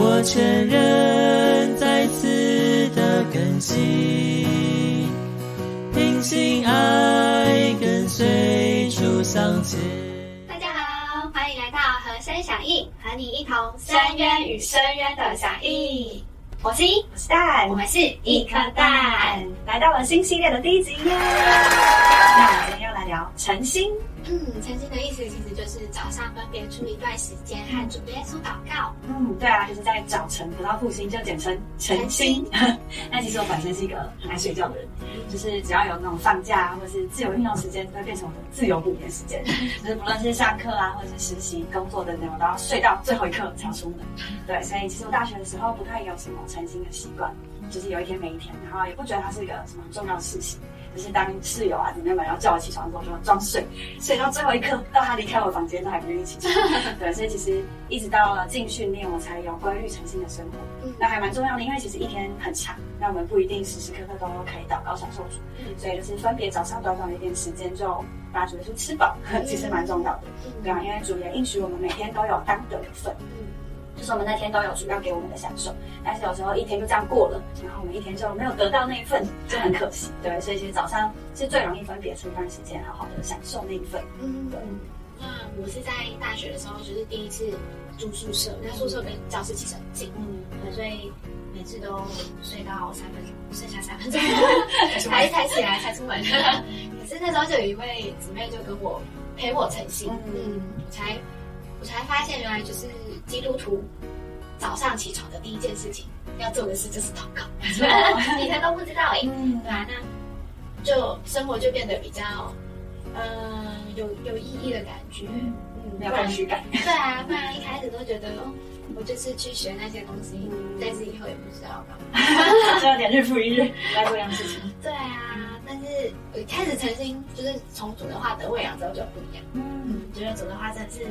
我承认再次的更新，平心爱跟随主向前。大家好，欢迎来到和声响应，和你一同深渊与深渊的响应。我是一，我是蛋，我们是一颗蛋。来到了新系列的第一集耶。那我们今天要来聊诚心。嗯，晨星的意思其实就是早上分别出一段时间和主耶稣祷告。嗯，对啊，就是在早晨得到复兴，就简称晨星。那其实我本身是一个很爱睡觉的人，就是只要有那种放假或者是自由运动时间，都会变成我的自由补眠时间。就是不论是上课啊，或者是实习、工作等等，我都要睡到最后一刻才要出门。对，所以其实我大学的时候不太有什么晨星的习惯，就是有一天没一天，然后也不觉得它是一个什么重要的事情。就是当室友啊、姊妹们要叫我起床的时候，就装睡，睡到最后一刻，到他离开我房间都还不愿意起床。对，所以其实一直到了进训练，我才有规律诚信的生活。嗯那还蛮重要的，因为其实一天很长，那我们不一定时时刻刻都可以祷告享受主，所以就是分别早上短短的一点时间，就把主耶稣吃饱，其实蛮重要的。对啊，因为主也应许我们每天都有当得的份。就是我们那天都有主要给我们的享受，但是有时候一天就这样过了，然后我们一天就没有得到那一份，就很可惜。对，所以其实早上是最容易分别出一段时间，好好的享受那一份。嗯，对。那我是在大学的时候，就是第一次住宿舍，那宿舍跟教室其实很近，嗯，所以每次都睡到三分钟，剩下三分钟 才才起来才出门。可是那时候就有一位姊妹就跟我陪我诚心，嗯，我才我才发现原来就是。基督徒早上起床的第一件事情要做的事就是祷告，以前都不知道哎，对啊，那就生活就变得比较，嗯，有有意义的感觉，嗯，没有空虚感。对啊，不然一开始都觉得，哦，我就是去学那些东西，但是以后也不知道干嘛，就有点日复一日来做一样事情。对啊，但是我一开始诚心就是从主的话得喂养之后就不一样，嗯，觉得主的话真的是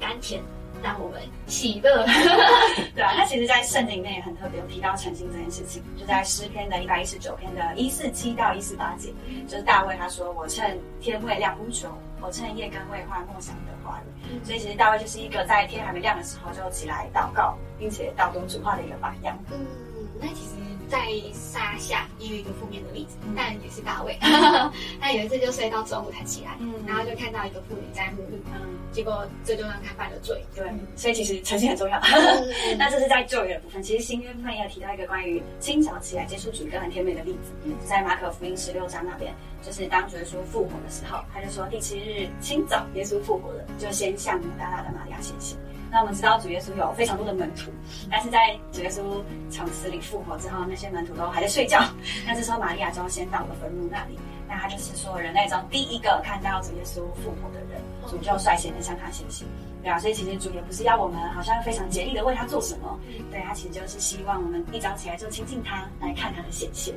甘甜。让我们喜乐，对啊，那其实，在圣经里面也很特别，有提到诚信这件事情，就在诗篇的一百一十九篇的一四七到一四八节，就是大卫他说：“我趁天未亮不求，我趁夜更未换梦想的话语。”所以，其实大卫就是一个在天还没亮的时候就起来祷告，并且祷读主话的一个榜样。嗯，那其实。在沙下也有一个负面的例子，但也是大卫。他有一次就睡到中午才起来，然后就看到一个妇女在沐浴，结果这就让他犯了罪。对，所以其实诚信很重要。那这是在旧约的部分，其实新约部分也有提到一个关于清早起来接触主一个很甜美的例子，在马可福音十六章那边，就是当主耶稣复活的时候，他就说第七日清早耶稣复活了，就先向大大的玛利亚显现。那我们知道主耶稣有非常多的门徒，但是在主耶稣从死里复活之后，那些门徒都还在睡觉。那这时候玛利亚就先到了坟墓那里，那他就是说人类中第一个看到主耶稣复活的人，主就率先的向他显现。对啊，所以其实主也不是要我们好像非常竭力的为他做什么，对他其实就是希望我们一早起来就亲近他，来看他的显现。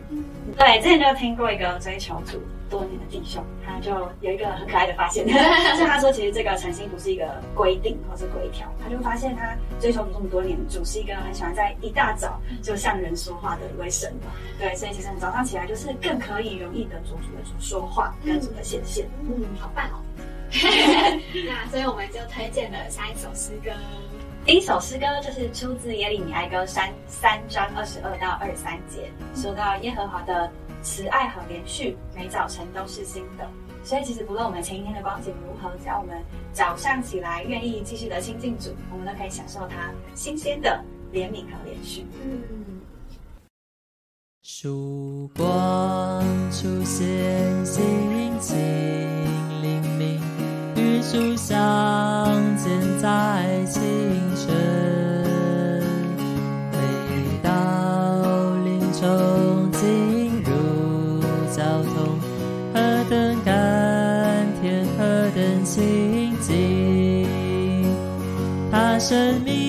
对，之前就听过一个追求主多年的弟兄，他就有一个很可爱的发现，就他说其实这个诚心不是一个规定或是规条，他就发现他追求主这么多年，主是一个很喜欢在一大早就向人说话的一位神。对，所以其实早上起来就是更可以容易的主主的主说话，跟主的显现。嗯，好棒哦。那所以我们就推荐了下一首诗歌。第一首诗歌就是出自耶利米哀歌三三章二十二到二十三节，说到耶和华的慈爱和连续，每早晨都是新的。所以其实不论我们前一天的光景如何，只要我们早上起来愿意继续的亲近主，我们都可以享受他新鲜的怜悯和连续。嗯。曙光出现，心情。树相见在清晨，每到林中进入交通，何等甘甜，何等清净。他生命，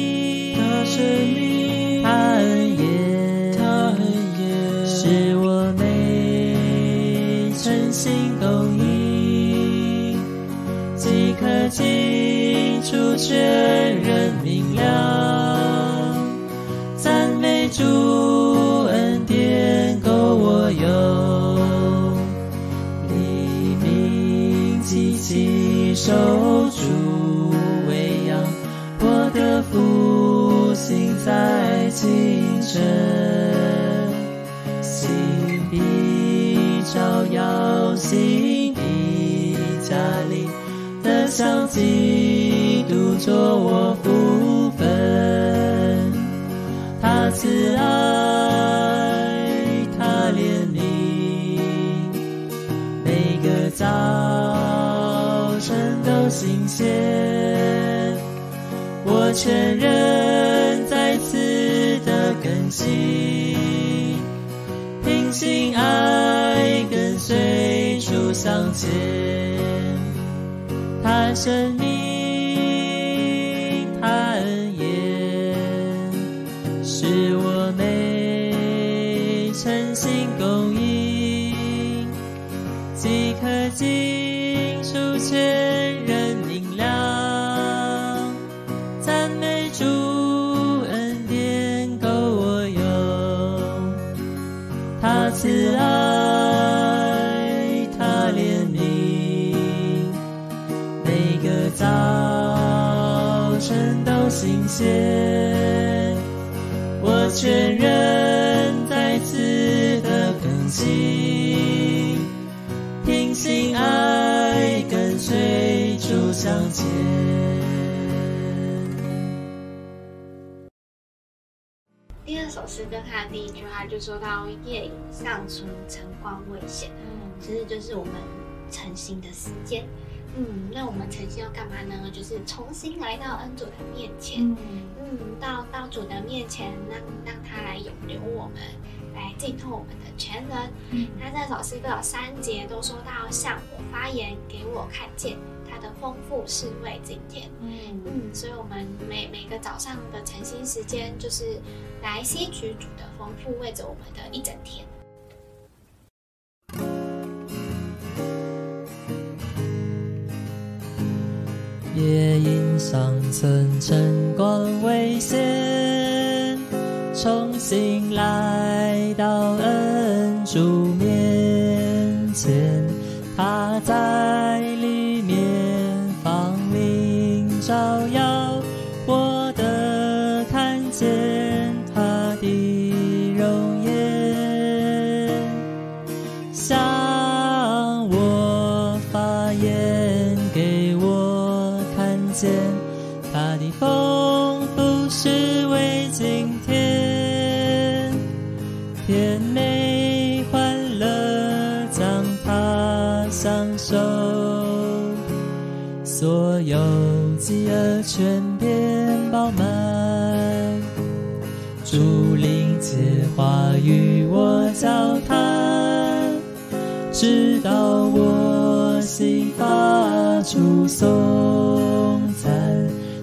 可清楚确认明了，赞美主恩典够我用，黎明激起守住喂养，我的复兴在清晨，心必照耀，心必加力。的相基督做我福分，他慈爱，他怜悯，每个早晨都新鲜。我承认再次的更新，凭信爱跟随主向前，他生命，他恩言，是我没诚心供应，即可进出全晨都新鲜。我确认再次的更新，凭信爱跟随主向前。第二首诗歌它的第一句话就说到“夜影上存，晨光未现”，嗯其实就是我们晨星的时间。嗯，那我们诚心要干嘛呢？就是重新来到恩主的面前。嗯嗯，到到主的面前，让让他来永留我们，来浸透我们的全人。嗯那这首诗歌有三节都说到向我发言，给我看见他的丰富是为今天。嗯嗯，所以我们每每个早上的晨星时间，就是来吸取主的丰富，为着我们的一整天。上层晨光危险，重新来到恩主面前，他在甜美欢乐将它享受，所有饥饿全变饱满。竹林借花与我交谈，直到我心发出颂赞，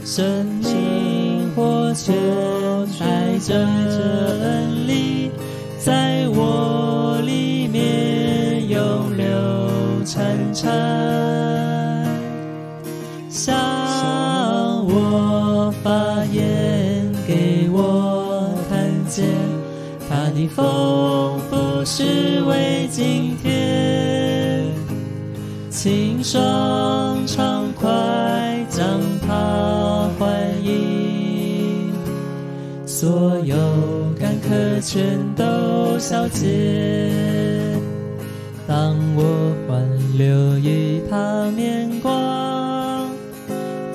生命活泉带着恩，在我里面永流潺潺。向我发言，给我看见他的丰富是为今天，清爽畅快将他欢迎，所有干渴全都消解。当我环流于他面光，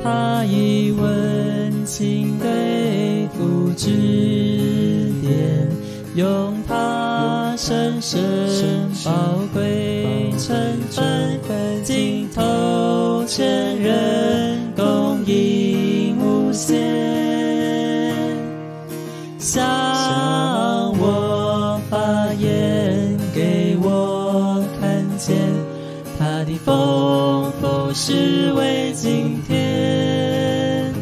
他以温情对付指点，用他深深宝贵成分，浸透千人，看见他的丰富是为今天，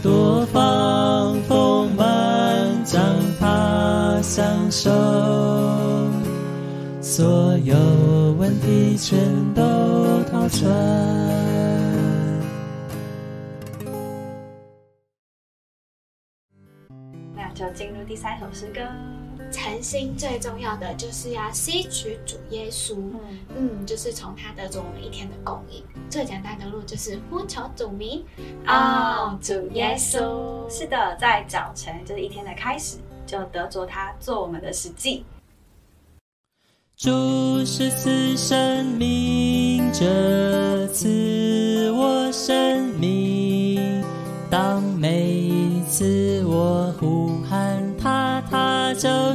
多放丰满将他享受，所有问题全都逃窜。那就进入第三首诗歌，诚心最重要的就是要吸取主耶稣，嗯，嗯，就是从他得着我们一天的供应。最简单的路就是呼求主名哦，主耶稣，是的，在早晨就是一天的开始，就得着他做我们的实际。主是赐生命者，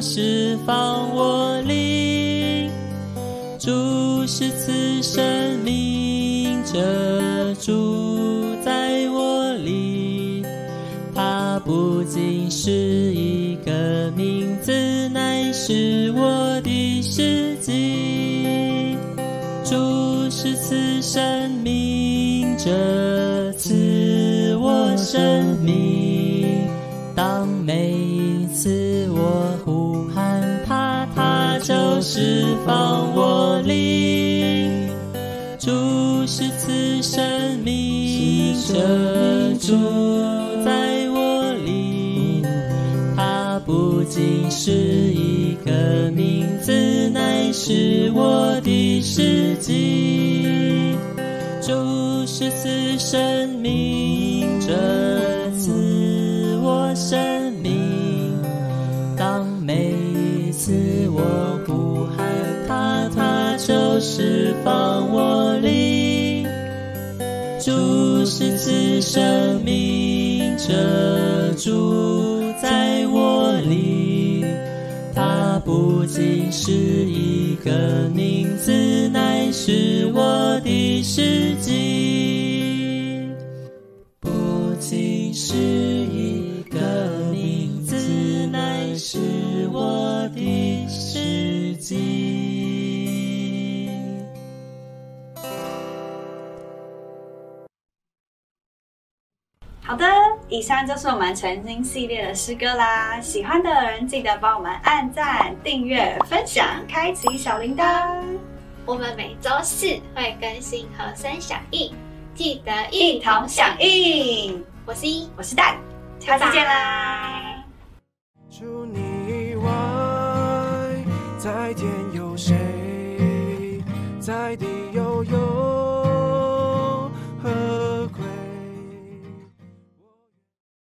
释放我灵。主是赐生命者，生命者，住在我里。他不仅是一个名字，乃是我的世纪。主是赐生命者，赐我生命。当每一次我呼喊他，他就释放我灵。主是赐生命者，住在我里。他不仅是一个名字，乃是我的世纪。不仅是以上就是我们晨经系列的诗歌啦。喜欢的人记得帮我们按赞、订阅、分享、开启小铃铛，我们每周四会更新和声响应，记得一同响。应。我是一，我是蛋，下次见啦。除你以外，在天有谁？在地